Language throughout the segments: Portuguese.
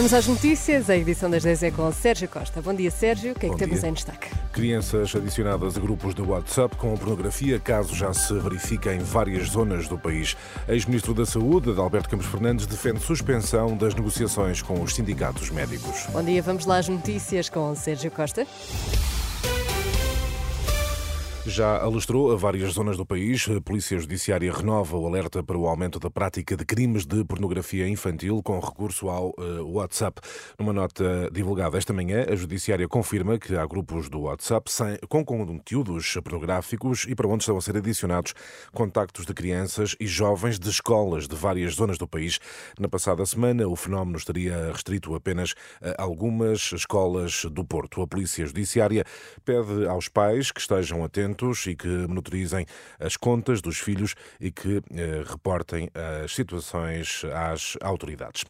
Vamos às notícias. A edição das 10 é com Sérgio Costa. Bom dia, Sérgio. O que é Bom que temos dia. em destaque? Crianças adicionadas a grupos de WhatsApp com pornografia, caso já se verifica em várias zonas do país. Ex-ministro da Saúde, Adalberto Campos Fernandes, defende suspensão das negociações com os sindicatos médicos. Bom dia, vamos lá às notícias com Sérgio Costa. Já alastrou a várias zonas do país. A Polícia Judiciária renova o alerta para o aumento da prática de crimes de pornografia infantil com recurso ao eh, WhatsApp. Numa nota divulgada esta manhã, a Judiciária confirma que há grupos do WhatsApp sem- com conteúdos pornográficos e para onde estão a ser adicionados contactos de crianças e jovens de escolas de várias zonas do país. Na passada semana, o fenómeno estaria restrito apenas a algumas escolas do Porto. A Polícia Judiciária pede aos pais que estejam atentos e que monitorizem as contas dos filhos e que eh, reportem as situações às autoridades.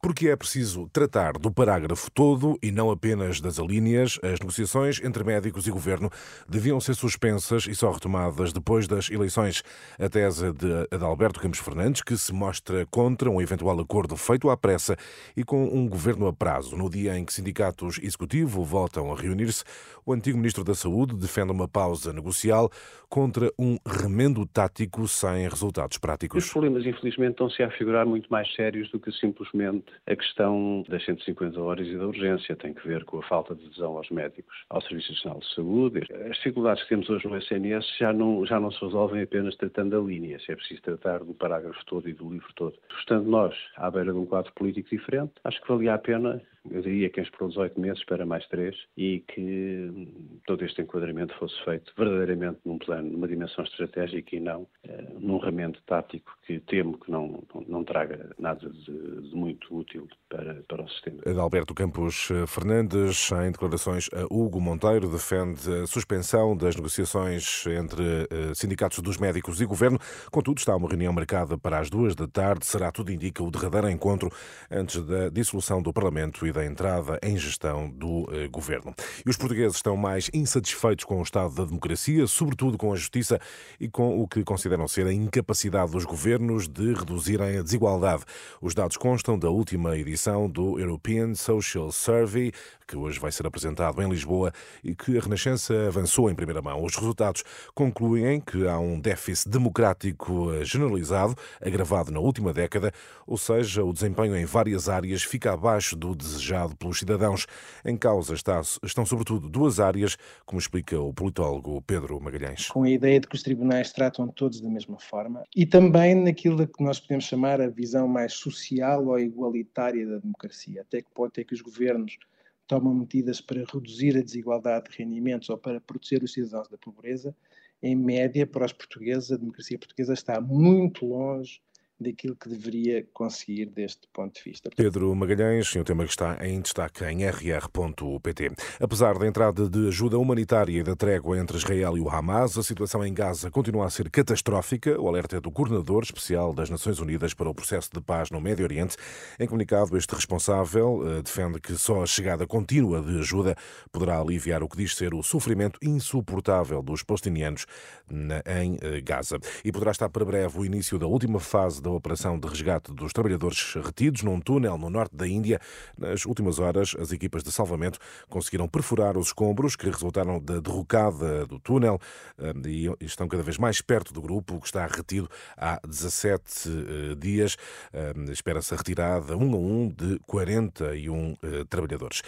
Porque é preciso tratar do parágrafo todo e não apenas das alíneas, as negociações entre médicos e governo deviam ser suspensas e só retomadas depois das eleições. A tese de Adalberto Campos Fernandes, que se mostra contra um eventual acordo feito à pressa e com um governo a prazo. No dia em que sindicatos executivo voltam a reunir-se, o antigo ministro da Saúde defende uma pausa negocial contra um remendo tático sem resultados Os práticos. problemas, infelizmente, estão-se a figurar muito mais sérios do que simplesmente a questão das 150 horas e da urgência. Tem que ver com a falta de adesão aos médicos, ao Serviço Nacional de Saúde. As dificuldades que temos hoje no SNS já não, já não se resolvem apenas tratando a linha. É preciso tratar do parágrafo todo e do livro todo. Estando nós à beira de um quadro político diferente, acho que valia a pena eu diria que esperou 18 meses espera mais 3 e que todo este enquadramento fosse feito verdadeiramente num plano, numa dimensão estratégica e não eh, num remendo tático que temo que não, não, não traga nada de, de muito útil para, para o sistema. Adalberto Campos Fernandes, em declarações a Hugo Monteiro, defende a suspensão das negociações entre eh, sindicatos dos médicos e governo. Contudo, está uma reunião marcada para as duas da tarde. Será, tudo indica, o derradeiro encontro antes da dissolução do Parlamento e da entrada em gestão do eh, governo. E os portugueses estão mais insatisfeitos com o estado da democracia, sobretudo com a justiça e com o que consideram ser a incapacidade dos governos de reduzirem a desigualdade. Os dados constam da última edição do European Social Survey, que hoje vai ser apresentado em Lisboa e que a Renascença avançou em primeira mão. Os resultados concluem que há um déficit democrático generalizado, agravado na última década, ou seja, o desempenho em várias áreas fica abaixo do desejado pelos cidadãos. Em causa está- estão sobretudo duas áreas, como explica o politólogo Pedro Magalhães. com a ideia de que os tribunais tratam todos da mesma forma e também naquilo que nós podemos chamar a visão mais social ou igualitária da democracia. Até que ponto é que os governos tomam medidas para reduzir a desigualdade de rendimentos ou para proteger os cidadãos da pobreza? Em média, para os portugueses, a democracia portuguesa está muito longe daquilo que deveria conseguir deste ponto de vista. Pedro Magalhães, e um tema que está em destaque em rr.pt. Apesar da entrada de ajuda humanitária e da trégua entre Israel e o Hamas, a situação em Gaza continua a ser catastrófica. O alerta é do coordenador especial das Nações Unidas para o processo de paz no Médio Oriente. Em comunicado, este responsável eh, defende que só a chegada contínua de ajuda poderá aliviar o que diz ser o sofrimento insuportável dos palestinianos em eh, Gaza. E poderá estar para breve o início da última fase da operação de resgate dos trabalhadores retidos num túnel no norte da Índia. Nas últimas horas, as equipas de salvamento conseguiram perfurar os escombros que resultaram da derrocada do túnel eh, e estão cada vez mais perto do grupo que está retido há 17 eh, dias. Eh, Espera-se a retirada um a um de 41 eh, trabalhadores.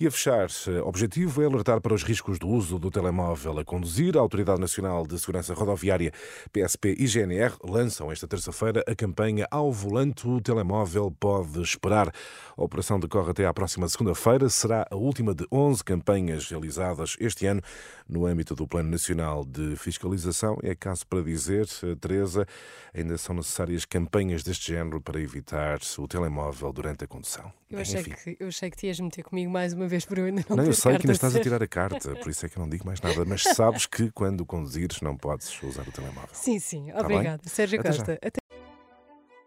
E a fechar, objetivo é alertar para os riscos do uso do telemóvel a conduzir. A Autoridade Nacional de Segurança Rodoviária, PSP e GNR lançam esta terça-feira a campanha Ao Volante, o telemóvel pode esperar. A operação decorre até à próxima segunda-feira. Será a última de 11 campanhas realizadas este ano no âmbito do Plano Nacional de Fiscalização. É caso para dizer, Teresa, ainda são necessárias campanhas deste género para evitar o telemóvel durante a condução. Eu achei, que, eu achei que te ias meter comigo mais uma vez, para eu ainda não Não, eu sei que ainda estás a tirar a carta, por isso é que eu não digo mais nada. Mas sabes que quando conduzires não podes usar o telemóvel. Sim, sim. Tá Obrigada. Sérgio Até Costa. Até...